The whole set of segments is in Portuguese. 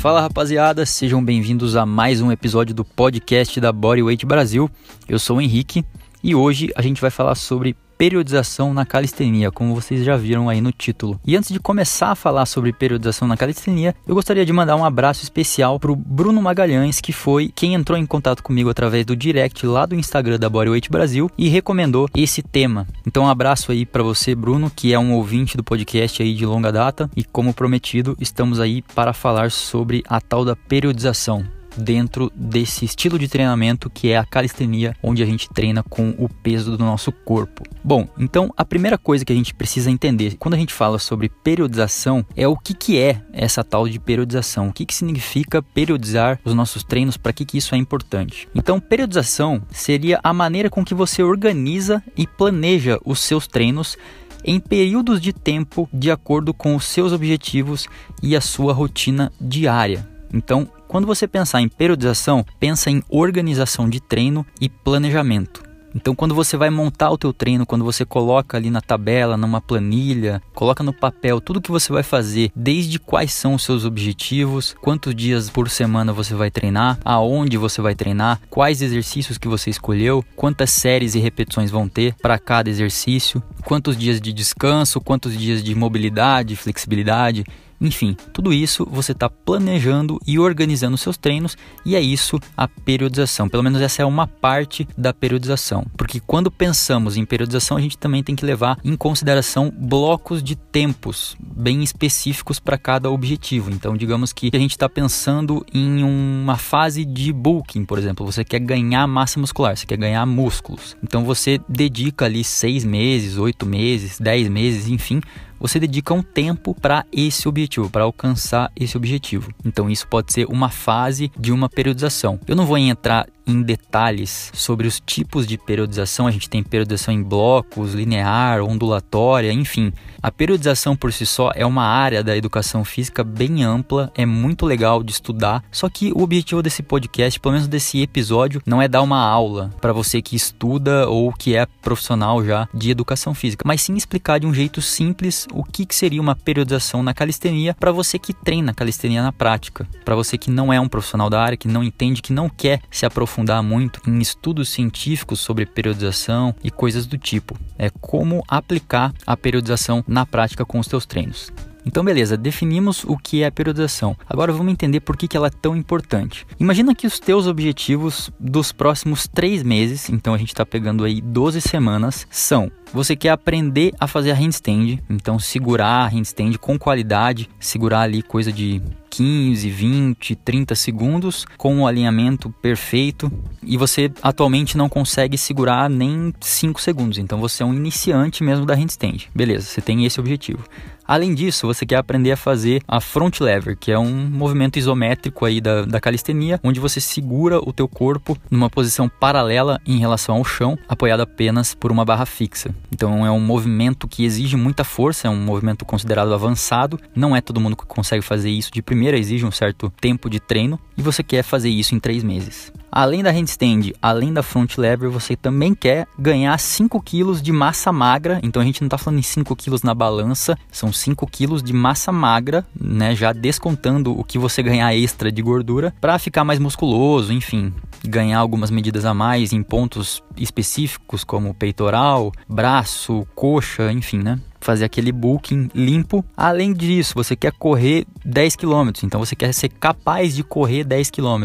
Fala rapaziada, sejam bem-vindos a mais um episódio do podcast da Bodyweight Brasil. Eu sou o Henrique e hoje a gente vai falar sobre periodização na calistenia, como vocês já viram aí no título. E antes de começar a falar sobre periodização na calistenia, eu gostaria de mandar um abraço especial para o Bruno Magalhães, que foi quem entrou em contato comigo através do direct lá do Instagram da Bodyweight Brasil e recomendou esse tema. Então um abraço aí para você, Bruno, que é um ouvinte do podcast aí de longa data e como prometido, estamos aí para falar sobre a tal da periodização dentro desse estilo de treinamento que é a calistenia, onde a gente treina com o peso do nosso corpo. Bom, então a primeira coisa que a gente precisa entender quando a gente fala sobre periodização é o que, que é essa tal de periodização, o que, que significa periodizar os nossos treinos, para que, que isso é importante. Então, periodização seria a maneira com que você organiza e planeja os seus treinos em períodos de tempo de acordo com os seus objetivos e a sua rotina diária. Então, quando você pensar em periodização, pensa em organização de treino e planejamento. Então, quando você vai montar o teu treino, quando você coloca ali na tabela, numa planilha, coloca no papel tudo que você vai fazer, desde quais são os seus objetivos, quantos dias por semana você vai treinar, aonde você vai treinar, quais exercícios que você escolheu, quantas séries e repetições vão ter para cada exercício, quantos dias de descanso, quantos dias de mobilidade, flexibilidade, enfim, tudo isso você está planejando e organizando seus treinos e é isso a periodização. Pelo menos essa é uma parte da periodização, porque quando pensamos em periodização a gente também tem que levar em consideração blocos de tempos bem específicos para cada objetivo. Então, digamos que a gente está pensando em uma fase de bulking, por exemplo, você quer ganhar massa muscular, você quer ganhar músculos. Então, você dedica ali seis meses, oito meses, dez meses, enfim você dedica um tempo para esse objetivo, para alcançar esse objetivo. Então isso pode ser uma fase de uma periodização. Eu não vou entrar em detalhes sobre os tipos de periodização. A gente tem periodização em blocos, linear, ondulatória, enfim. A periodização por si só é uma área da educação física bem ampla, é muito legal de estudar. Só que o objetivo desse podcast, pelo menos desse episódio, não é dar uma aula para você que estuda ou que é profissional já de educação física, mas sim explicar de um jeito simples o que, que seria uma periodização na calistenia para você que treina calistenia na prática, para você que não é um profissional da área, que não entende, que não quer se aprofundar aprofundar muito em estudos científicos sobre periodização e coisas do tipo. É como aplicar a periodização na prática com os teus treinos. Então, beleza, definimos o que é a periodização. Agora vamos entender por que, ela é tão importante. Imagina que os teus objetivos dos próximos três meses, então a gente está pegando aí 12 semanas, são você quer aprender a fazer a handstand, então segurar a handstand com qualidade, segurar ali coisa de 15, 20, 30 segundos com o alinhamento perfeito e você atualmente não consegue segurar nem 5 segundos. Então você é um iniciante mesmo da handstand. Beleza, você tem esse objetivo. Além disso, você quer aprender a fazer a front lever, que é um movimento isométrico aí da, da calistenia, onde você segura o teu corpo numa posição paralela em relação ao chão, apoiado apenas por uma barra fixa. Então é um movimento que exige muita força, é um movimento considerado avançado. Não é todo mundo que consegue fazer isso de primeira, exige um certo tempo de treino e você quer fazer isso em três meses. Além da handstand, além da front lever, você também quer ganhar 5 kg de massa magra. Então a gente não está falando em 5 kg na balança, são 5 kg de massa magra, né? Já descontando o que você ganhar extra de gordura para ficar mais musculoso, enfim, ganhar algumas medidas a mais em pontos específicos como peitoral, braço, coxa, enfim, né? fazer aquele booking limpo. Além disso, você quer correr 10 km, então você quer ser capaz de correr 10 km,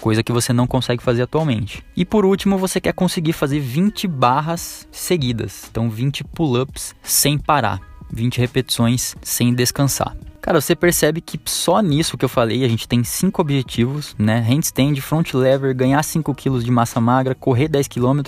coisa que você não consegue fazer atualmente. E por último, você quer conseguir fazer 20 barras seguidas, então 20 pull-ups sem parar, 20 repetições sem descansar. Cara, você percebe que só nisso que eu falei, a gente tem cinco objetivos, né? Handstand, front lever, ganhar 5 kg de massa magra, correr 10 km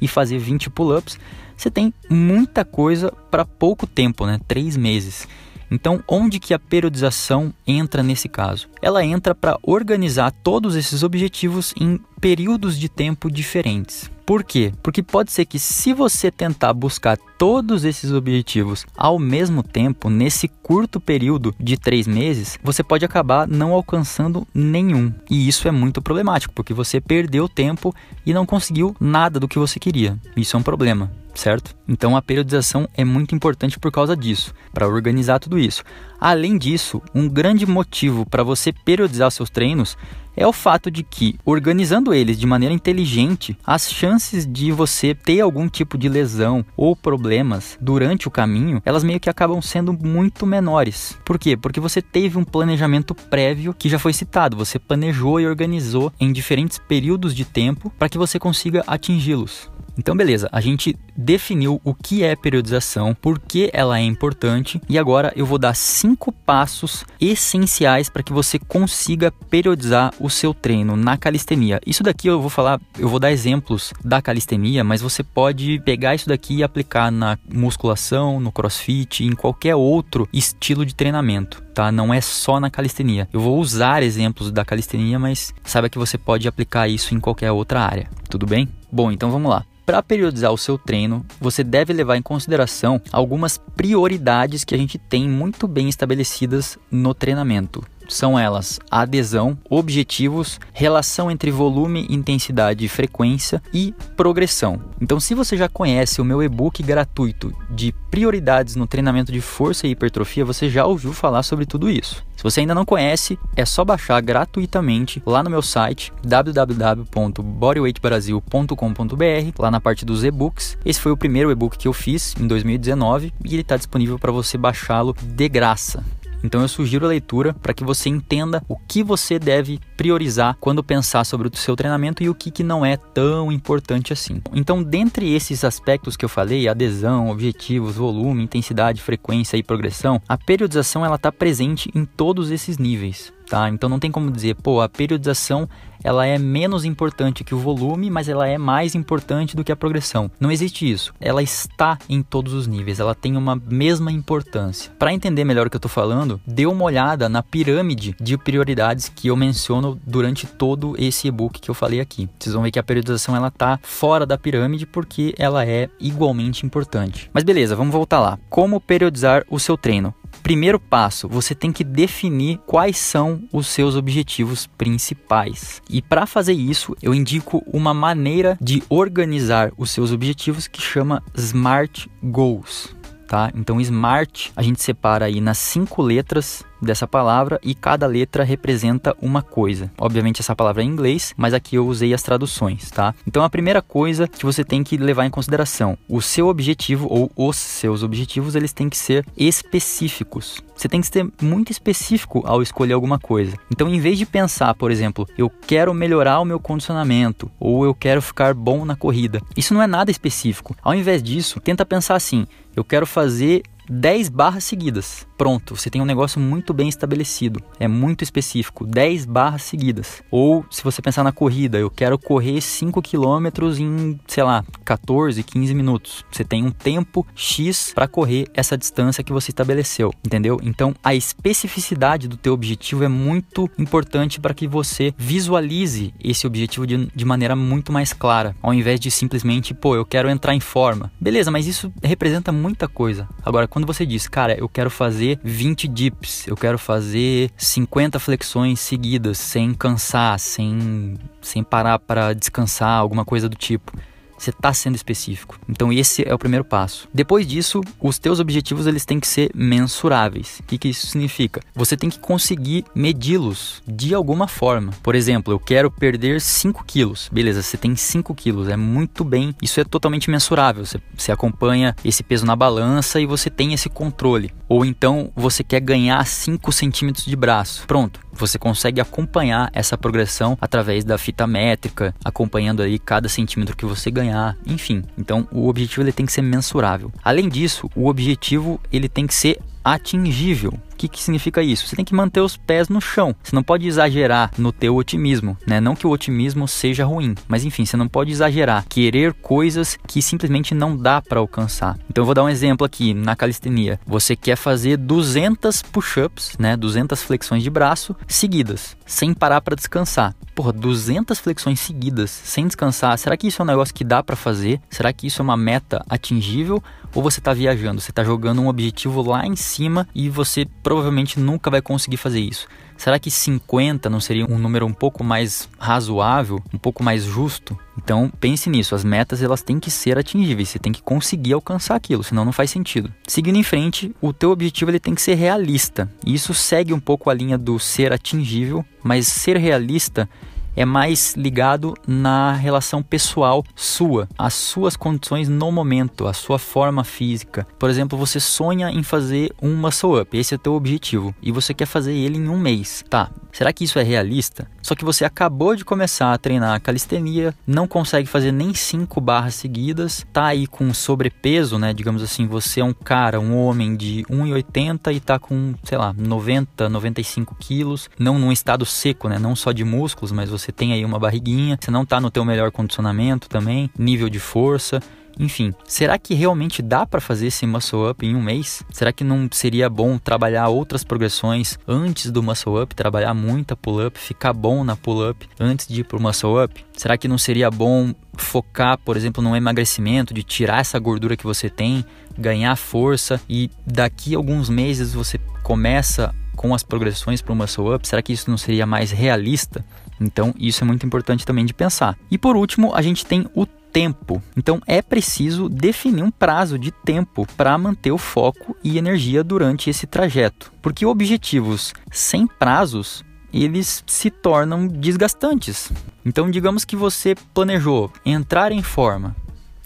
e fazer 20 pull-ups. Você tem muita coisa para pouco tempo, né? Três meses. Então, onde que a periodização entra nesse caso? Ela entra para organizar todos esses objetivos em períodos de tempo diferentes. Por quê? Porque pode ser que se você tentar buscar todos esses objetivos ao mesmo tempo, nesse curto período de três meses, você pode acabar não alcançando nenhum. E isso é muito problemático, porque você perdeu tempo e não conseguiu nada do que você queria. Isso é um problema. Certo? Então a periodização é muito importante por causa disso, para organizar tudo isso. Além disso, um grande motivo para você periodizar seus treinos é o fato de que, organizando eles de maneira inteligente, as chances de você ter algum tipo de lesão ou problemas durante o caminho, elas meio que acabam sendo muito menores. Por quê? Porque você teve um planejamento prévio que já foi citado, você planejou e organizou em diferentes períodos de tempo para que você consiga atingi-los. Então, beleza, a gente definiu o que é periodização, por que ela é importante e agora eu vou dar cinco passos essenciais para que você consiga periodizar o seu treino na calistenia. Isso daqui eu vou falar, eu vou dar exemplos da calistenia, mas você pode pegar isso daqui e aplicar na musculação, no crossfit, em qualquer outro estilo de treinamento. Tá? Não é só na calistenia. Eu vou usar exemplos da calistenia, mas saiba que você pode aplicar isso em qualquer outra área. Tudo bem? Bom, então vamos lá. Para periodizar o seu treino, você deve levar em consideração algumas prioridades que a gente tem muito bem estabelecidas no treinamento. São elas adesão, objetivos, relação entre volume, intensidade e frequência e progressão. Então, se você já conhece o meu e-book gratuito de prioridades no treinamento de força e hipertrofia, você já ouviu falar sobre tudo isso. Se você ainda não conhece, é só baixar gratuitamente lá no meu site www.bodyweightbrasil.com.br, lá na parte dos e-books. Esse foi o primeiro e-book que eu fiz em 2019 e ele está disponível para você baixá-lo de graça. Então eu sugiro a leitura para que você entenda o que você deve priorizar quando pensar sobre o seu treinamento e o que, que não é tão importante assim. Então, dentre esses aspectos que eu falei, adesão, objetivos, volume, intensidade, frequência e progressão, a periodização ela está presente em todos esses níveis. Tá? Então não tem como dizer, pô, a periodização ela é menos importante que o volume, mas ela é mais importante do que a progressão. Não existe isso. Ela está em todos os níveis, ela tem uma mesma importância. Para entender melhor o que eu estou falando, dê uma olhada na pirâmide de prioridades que eu menciono durante todo esse e-book que eu falei aqui. Vocês vão ver que a periodização ela tá fora da pirâmide porque ela é igualmente importante. Mas beleza, vamos voltar lá. Como periodizar o seu treino? Primeiro passo, você tem que definir quais são os seus objetivos principais. E para fazer isso, eu indico uma maneira de organizar os seus objetivos que chama Smart Goals. Tá? Então, SMART a gente separa aí nas cinco letras dessa palavra e cada letra representa uma coisa. Obviamente essa palavra é em inglês, mas aqui eu usei as traduções, tá? Então a primeira coisa que você tem que levar em consideração, o seu objetivo ou os seus objetivos, eles têm que ser específicos. Você tem que ser muito específico ao escolher alguma coisa. Então, em vez de pensar, por exemplo, eu quero melhorar o meu condicionamento ou eu quero ficar bom na corrida, isso não é nada específico. Ao invés disso, tenta pensar assim: eu quero fazer 10 barras seguidas. Pronto, você tem um negócio muito bem estabelecido. É muito específico, 10 barras seguidas. Ou se você pensar na corrida, eu quero correr 5 km em, sei lá, 14, 15 minutos. Você tem um tempo X para correr essa distância que você estabeleceu, entendeu? Então, a especificidade do teu objetivo é muito importante para que você visualize esse objetivo de, de maneira muito mais clara, ao invés de simplesmente, pô, eu quero entrar em forma. Beleza, mas isso representa muita coisa. Agora, quando você diz, cara, eu quero fazer 20 dips, eu quero fazer 50 flexões seguidas, sem cansar, sem, sem parar para descansar, alguma coisa do tipo você está sendo específico. Então esse é o primeiro passo. Depois disso, os teus objetivos eles têm que ser mensuráveis. O que, que isso significa? Você tem que conseguir medi-los de alguma forma. Por exemplo, eu quero perder 5 quilos. Beleza, você tem 5 quilos, é muito bem. Isso é totalmente mensurável. Você, você acompanha esse peso na balança e você tem esse controle. Ou então você quer ganhar 5 centímetros de braço. Pronto, você consegue acompanhar essa progressão através da fita métrica, acompanhando aí cada centímetro que você ganhar, enfim. Então, o objetivo ele tem que ser mensurável. Além disso, o objetivo ele tem que ser atingível. O que, que significa isso? Você tem que manter os pés no chão. Você não pode exagerar no teu otimismo, né? Não que o otimismo seja ruim, mas enfim, você não pode exagerar, querer coisas que simplesmente não dá para alcançar. Então eu vou dar um exemplo aqui na calistenia. Você quer fazer 200 push-ups, né? 200 flexões de braço seguidas, sem parar para descansar. Porra, 200 flexões seguidas sem descansar. Será que isso é um negócio que dá para fazer? Será que isso é uma meta atingível ou você está viajando? Você está jogando um objetivo lá em cima e você provavelmente nunca vai conseguir fazer isso. Será que 50 não seria um número um pouco mais razoável, um pouco mais justo? Então pense nisso, as metas elas têm que ser atingíveis, você tem que conseguir alcançar aquilo, senão não faz sentido. Seguindo em frente, o teu objetivo ele tem que ser realista. E isso segue um pouco a linha do ser atingível, mas ser realista é mais ligado na relação pessoal sua, as suas condições no momento, a sua forma física. Por exemplo, você sonha em fazer um muscle up, esse é o teu objetivo, e você quer fazer ele em um mês. Tá, será que isso é realista? Só que você acabou de começar a treinar calistenia, não consegue fazer nem 5 barras seguidas, tá aí com sobrepeso, né? Digamos assim, você é um cara, um homem de 1,80 e tá com, sei lá, 90, 95 quilos, não num estado seco, né? Não só de músculos, mas você tem aí uma barriguinha, você não está no teu melhor condicionamento também, nível de força. Enfim, será que realmente dá para fazer esse muscle up em um mês? Será que não seria bom trabalhar outras progressões antes do muscle up, trabalhar muita pull up, ficar bom na pull up antes de ir pro muscle up? Será que não seria bom focar, por exemplo, no emagrecimento, de tirar essa gordura que você tem, ganhar força e daqui a alguns meses você começa com as progressões para o muscle up? Será que isso não seria mais realista? Então, isso é muito importante também de pensar. E por último, a gente tem o tempo. Então é preciso definir um prazo de tempo para manter o foco e energia durante esse trajeto, porque objetivos sem prazos eles se tornam desgastantes. Então, digamos que você planejou entrar em forma,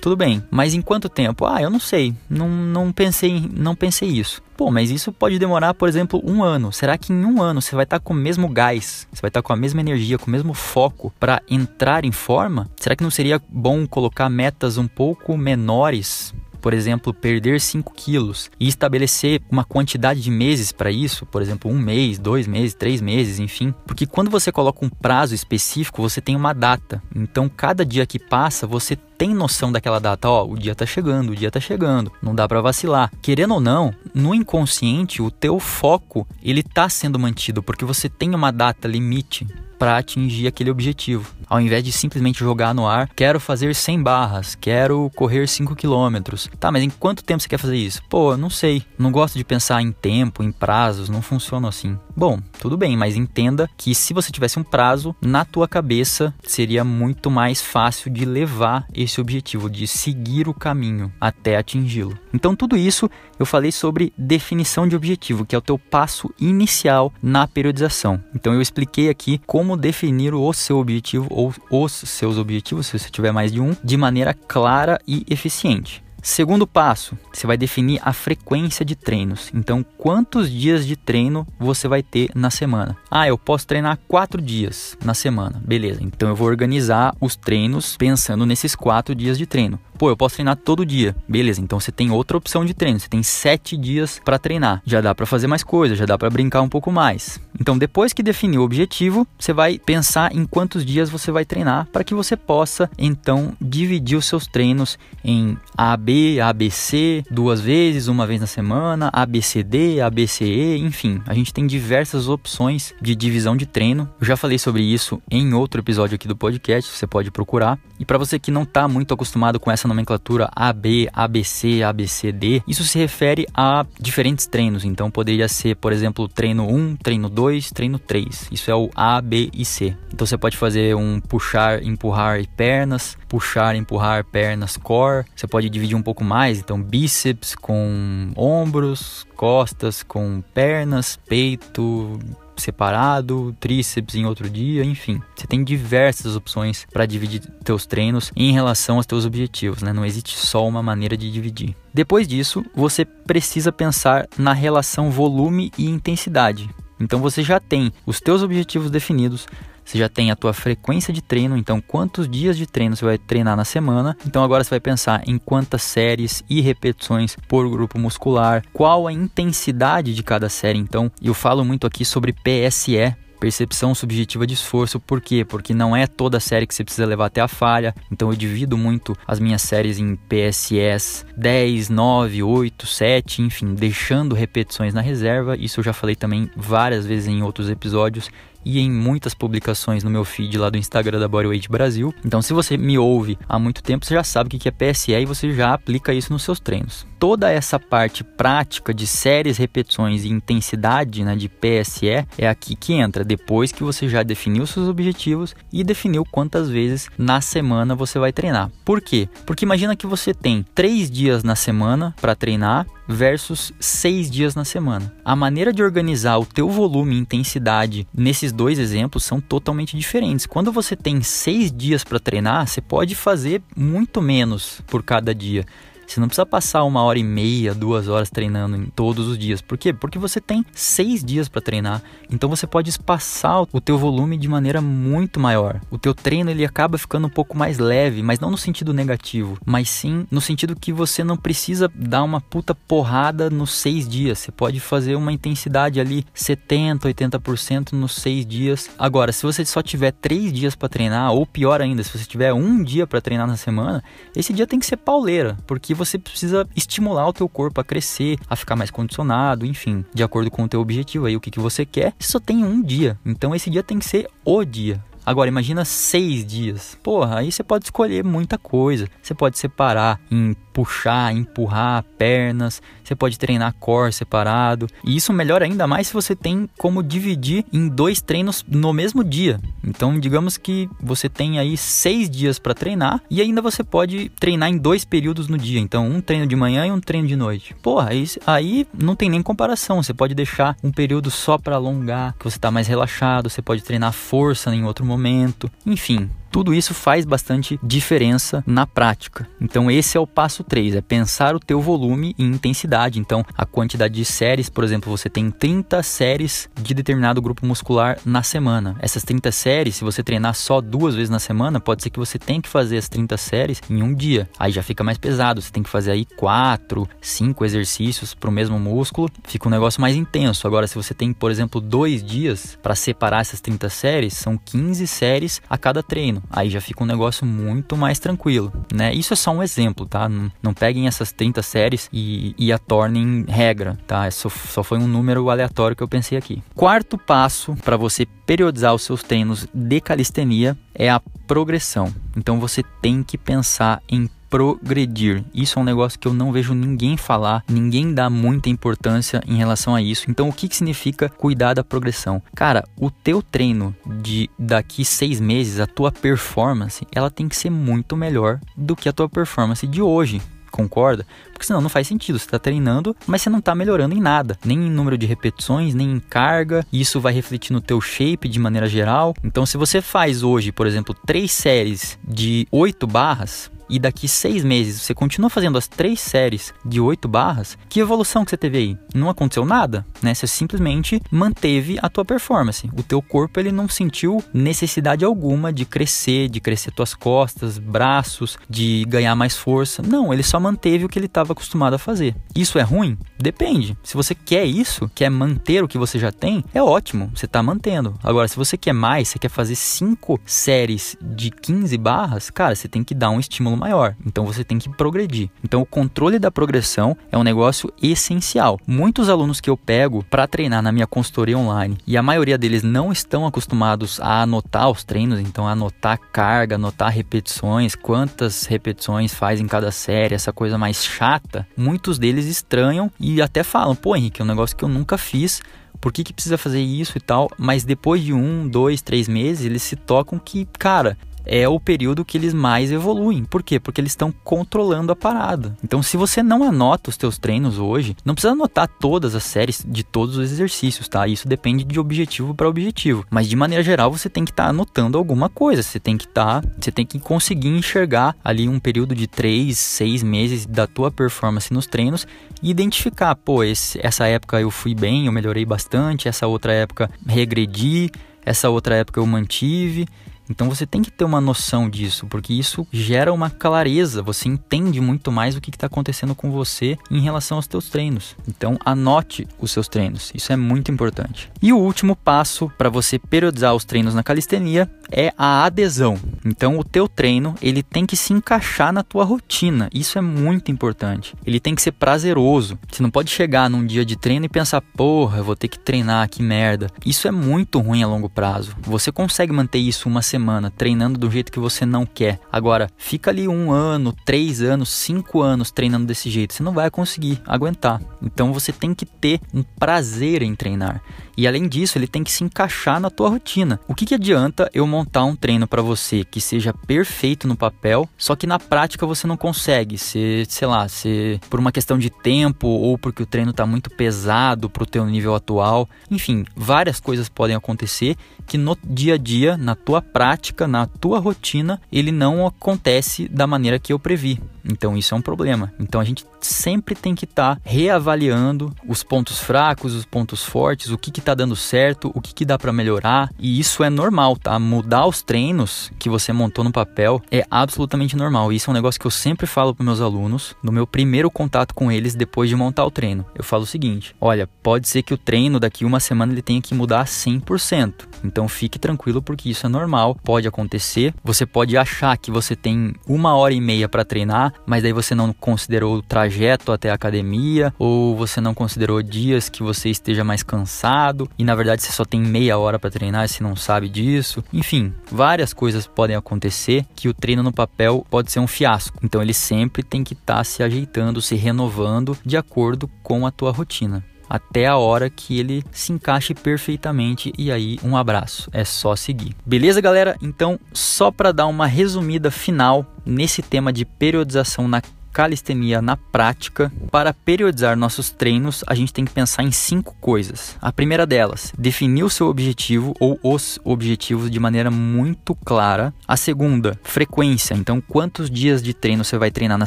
tudo bem, mas em quanto tempo? Ah, eu não sei, não, não pensei não pensei isso. Pô, mas isso pode demorar, por exemplo, um ano. Será que em um ano você vai estar tá com o mesmo gás, você vai estar tá com a mesma energia, com o mesmo foco para entrar em forma? Será que não seria bom colocar metas um pouco menores por exemplo, perder 5 quilos e estabelecer uma quantidade de meses para isso, por exemplo, um mês, dois meses, três meses, enfim. Porque quando você coloca um prazo específico, você tem uma data. Então, cada dia que passa, você tem noção daquela data, ó, o dia tá chegando, o dia tá chegando, não dá para vacilar. Querendo ou não, no inconsciente, o teu foco, ele tá sendo mantido porque você tem uma data limite para atingir aquele objetivo. Ao invés de simplesmente jogar no ar, quero fazer 100 barras, quero correr 5 quilômetros. Tá, mas em quanto tempo você quer fazer isso? Pô, não sei. Não gosto de pensar em tempo, em prazos, não funciona assim. Bom, tudo bem, mas entenda que se você tivesse um prazo, na tua cabeça seria muito mais fácil de levar esse objetivo, de seguir o caminho até atingi-lo. Então, tudo isso eu falei sobre definição de objetivo, que é o teu passo inicial na periodização. Então, eu expliquei aqui como como definir o seu objetivo ou os seus objetivos, se você tiver mais de um, de maneira clara e eficiente. Segundo passo, você vai definir a frequência de treinos. Então, quantos dias de treino você vai ter na semana? Ah, eu posso treinar quatro dias na semana. Beleza, então eu vou organizar os treinos pensando nesses quatro dias de treino. Pô, eu posso treinar todo dia. Beleza, então você tem outra opção de treino. Você tem sete dias para treinar. Já dá para fazer mais coisas, já dá para brincar um pouco mais. Então, depois que definir o objetivo, você vai pensar em quantos dias você vai treinar para que você possa então dividir os seus treinos em AB, ABC, duas vezes, uma vez na semana, ABCD, ABCE, enfim. A gente tem diversas opções de divisão de treino. Eu já falei sobre isso em outro episódio aqui do podcast, você pode procurar. E para você que não está muito acostumado com essa nomenclatura AB, ABC, ABCD, isso se refere a diferentes treinos. Então poderia ser, por exemplo, treino 1, treino 2, treino 3. Isso é o A, B e C. Então você pode fazer um puxar, empurrar e pernas, puxar, empurrar, pernas, core. Você pode dividir um pouco mais, então bíceps com ombros, costas com pernas, peito, separado, tríceps em outro dia, enfim. Você tem diversas opções para dividir teus treinos em relação aos teus objetivos, né? Não existe só uma maneira de dividir. Depois disso, você precisa pensar na relação volume e intensidade. Então você já tem os teus objetivos definidos, você já tem a tua frequência de treino, então quantos dias de treino você vai treinar na semana. Então agora você vai pensar em quantas séries e repetições por grupo muscular, qual a intensidade de cada série. Então, eu falo muito aqui sobre PSE, percepção subjetiva de esforço. Por quê? Porque não é toda série que você precisa levar até a falha. Então eu divido muito as minhas séries em PSS 10, 9, 8, 7, enfim, deixando repetições na reserva. Isso eu já falei também várias vezes em outros episódios e em muitas publicações no meu feed lá do Instagram da Bodyweight Brasil. Então, se você me ouve há muito tempo, você já sabe o que é PSE e você já aplica isso nos seus treinos. Toda essa parte prática de séries, repetições e intensidade né, de PSE é aqui que entra, depois que você já definiu seus objetivos e definiu quantas vezes na semana você vai treinar. Por quê? Porque imagina que você tem três dias na semana para treinar versus seis dias na semana. A maneira de organizar o teu volume e intensidade nesses dois exemplos são totalmente diferentes. Quando você tem seis dias para treinar, você pode fazer muito menos por cada dia. Você não precisa passar uma hora e meia, duas horas treinando em todos os dias. Por quê? Porque você tem seis dias para treinar. Então você pode espaçar o teu volume de maneira muito maior. O teu treino ele acaba ficando um pouco mais leve, mas não no sentido negativo, mas sim no sentido que você não precisa dar uma puta porrada nos seis dias. Você pode fazer uma intensidade ali 70, 80% nos seis dias. Agora, se você só tiver três dias para treinar, ou pior ainda, se você tiver um dia para treinar na semana, esse dia tem que ser pauleira, porque você precisa estimular o teu corpo a crescer, a ficar mais condicionado, enfim, de acordo com o teu objetivo aí, o que, que você quer. Você só tem um dia, então esse dia tem que ser o dia. Agora, imagina seis dias. Porra, aí você pode escolher muita coisa. Você pode separar em puxar, empurrar pernas, você pode treinar core separado. E isso melhora ainda mais se você tem como dividir em dois treinos no mesmo dia. Então, digamos que você tem aí seis dias para treinar e ainda você pode treinar em dois períodos no dia. Então, um treino de manhã e um treino de noite. Porra, aí, aí não tem nem comparação. Você pode deixar um período só para alongar, que você está mais relaxado. Você pode treinar força em outro momento. Enfim, tudo isso faz bastante diferença na prática. Então esse é o passo 3, é pensar o teu volume e intensidade. Então a quantidade de séries, por exemplo, você tem 30 séries de determinado grupo muscular na semana. Essas 30 séries, se você treinar só duas vezes na semana, pode ser que você tenha que fazer as 30 séries em um dia. Aí já fica mais pesado, você tem que fazer aí 4, 5 exercícios para o mesmo músculo, fica um negócio mais intenso. Agora se você tem, por exemplo, dois dias para separar essas 30 séries, são 15 séries a cada treino. Aí já fica um negócio muito mais tranquilo, né? Isso é só um exemplo, tá? Não, não peguem essas 30 séries e, e a tornem regra, tá? Só, só foi um número aleatório que eu pensei aqui. Quarto passo para você periodizar os seus treinos de calistenia é a progressão. Então você tem que pensar em progredir. Isso é um negócio que eu não vejo ninguém falar, ninguém dá muita importância em relação a isso. Então, o que, que significa cuidar da progressão? Cara, o teu treino de daqui seis meses, a tua performance, ela tem que ser muito melhor do que a tua performance de hoje. Concorda? Porque senão não faz sentido. Você está treinando, mas você não está melhorando em nada. Nem em número de repetições, nem em carga. Isso vai refletir no teu shape de maneira geral. Então, se você faz hoje, por exemplo, três séries de oito barras, e daqui seis meses você continua fazendo as três séries de oito barras, que evolução que você teve aí? Não aconteceu nada, né? Você simplesmente manteve a tua performance. O teu corpo ele não sentiu necessidade alguma de crescer, de crescer tuas costas, braços, de ganhar mais força. Não, ele só manteve o que ele estava acostumado a fazer. Isso é ruim? Depende. Se você quer isso, quer manter o que você já tem, é ótimo, você está mantendo. Agora, se você quer mais, você quer fazer cinco séries de 15 barras, cara, você tem que dar um estímulo maior. Então você tem que progredir. Então o controle da progressão é um negócio essencial. Muitos alunos que eu pego para treinar na minha consultoria online e a maioria deles não estão acostumados a anotar os treinos, então anotar carga, anotar repetições, quantas repetições faz em cada série, essa coisa mais chata. Muitos deles estranham e até falam: pô, Henrique, é um negócio que eu nunca fiz por que, que precisa fazer isso e tal, mas depois de um, dois, três meses, eles se tocam que, cara, é o período que eles mais evoluem. Por quê? Porque eles estão controlando a parada. Então, se você não anota os teus treinos hoje, não precisa anotar todas as séries de todos os exercícios, tá? Isso depende de objetivo para objetivo. Mas de maneira geral, você tem que estar tá anotando alguma coisa. Você tem que estar, tá, você tem que conseguir enxergar ali um período de 3, 6 meses da tua performance nos treinos e identificar, pô, esse, essa época eu fui bem, eu melhorei bastante, essa outra época regredi, essa outra época eu mantive Então você tem que ter uma noção disso, porque isso gera uma clareza, você entende muito mais o que está acontecendo com você em relação aos teus treinos. Então anote os seus treinos, isso é muito importante. E o último passo para você periodizar os treinos na calistenia é a adesão. Então o teu treino, ele tem que se encaixar na tua rotina. Isso é muito importante. Ele tem que ser prazeroso. Você não pode chegar num dia de treino e pensar, porra, eu vou ter que treinar, que merda. Isso é muito ruim a longo prazo. Você consegue manter isso uma semana, treinando do jeito que você não quer. Agora, fica ali um ano, três anos, cinco anos treinando desse jeito. Você não vai conseguir aguentar. Então você tem que ter um prazer em treinar. E além disso, ele tem que se encaixar na tua rotina. O que, que adianta eu montar um treino para você que seja perfeito no papel, só que na prática você não consegue, se, sei lá, se por uma questão de tempo ou porque o treino está muito pesado para o teu nível atual. Enfim, várias coisas podem acontecer que no dia a dia, na tua prática, na tua rotina, ele não acontece da maneira que eu previ. Então isso é um problema. Então a gente sempre tem que estar tá reavaliando os pontos fracos, os pontos fortes, o que está dando certo, o que, que dá para melhorar. E isso é normal, tá? Mudar os treinos que você montou no papel é absolutamente normal. Isso é um negócio que eu sempre falo para meus alunos no meu primeiro contato com eles depois de montar o treino. Eu falo o seguinte: olha, pode ser que o treino daqui uma semana ele tenha que mudar 100%. Então fique tranquilo porque isso é normal, pode acontecer. Você pode achar que você tem uma hora e meia para treinar mas daí você não considerou o trajeto até a academia, ou você não considerou dias que você esteja mais cansado e na verdade você só tem meia hora para treinar e você não sabe disso. Enfim, várias coisas podem acontecer que o treino no papel pode ser um fiasco. Então ele sempre tem que estar tá se ajeitando, se renovando de acordo com a tua rotina até a hora que ele se encaixe perfeitamente e aí um abraço, é só seguir. Beleza, galera? Então, só para dar uma resumida final nesse tema de periodização na calistenia na prática, para periodizar nossos treinos, a gente tem que pensar em cinco coisas. A primeira delas, definir o seu objetivo ou os objetivos de maneira muito clara. A segunda, frequência, então quantos dias de treino você vai treinar na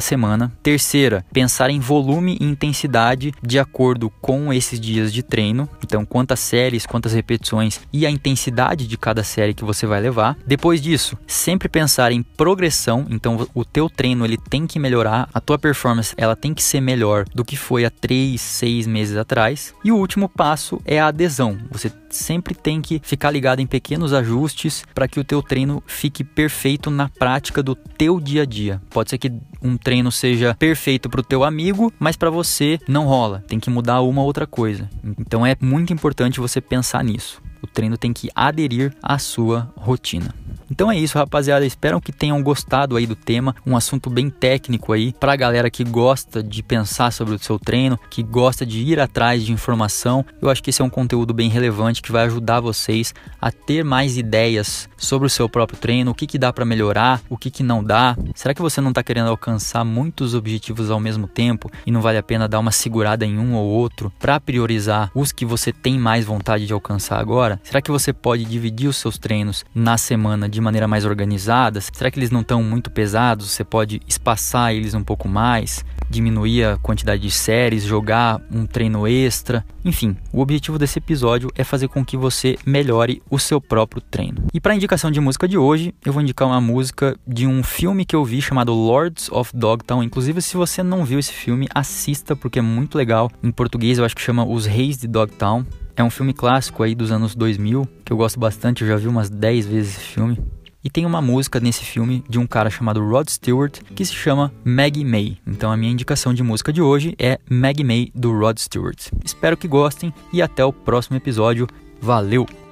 semana. Terceira, pensar em volume e intensidade de acordo com esses dias de treino, então quantas séries, quantas repetições e a intensidade de cada série que você vai levar. Depois disso, sempre pensar em progressão, então o teu treino ele tem que melhorar a tua performance ela tem que ser melhor do que foi há 3, 6 meses atrás. E o último passo é a adesão. Você sempre tem que ficar ligado em pequenos ajustes para que o teu treino fique perfeito na prática do teu dia a dia. Pode ser que um treino seja perfeito para o teu amigo, mas para você não rola. Tem que mudar uma outra coisa. Então é muito importante você pensar nisso. O treino tem que aderir à sua rotina. Então é isso, rapaziada. Espero que tenham gostado aí do tema, um assunto bem técnico aí pra galera que gosta de pensar sobre o seu treino, que gosta de ir atrás de informação. Eu acho que esse é um conteúdo bem relevante que vai ajudar vocês a ter mais ideias sobre o seu próprio treino, o que, que dá para melhorar, o que, que não dá. Será que você não está querendo alcançar muitos objetivos ao mesmo tempo e não vale a pena dar uma segurada em um ou outro para priorizar os que você tem mais vontade de alcançar agora? Será que você pode dividir os seus treinos na semana de maneira mais organizada? Será que eles não estão muito pesados? Você pode espaçar eles um pouco mais, diminuir a quantidade de séries, jogar um treino extra. Enfim, o objetivo desse episódio é fazer com que você melhore o seu próprio treino. E para indicação de música de hoje, eu vou indicar uma música de um filme que eu vi chamado Lords of Dogtown. Inclusive, se você não viu esse filme, assista porque é muito legal. Em português, eu acho que chama Os Reis de Dogtown. É um filme clássico aí dos anos 2000, que eu gosto bastante, eu já vi umas 10 vezes esse filme. E tem uma música nesse filme de um cara chamado Rod Stewart que se chama Maggie May. Então a minha indicação de música de hoje é Maggie May do Rod Stewart. Espero que gostem e até o próximo episódio. Valeu!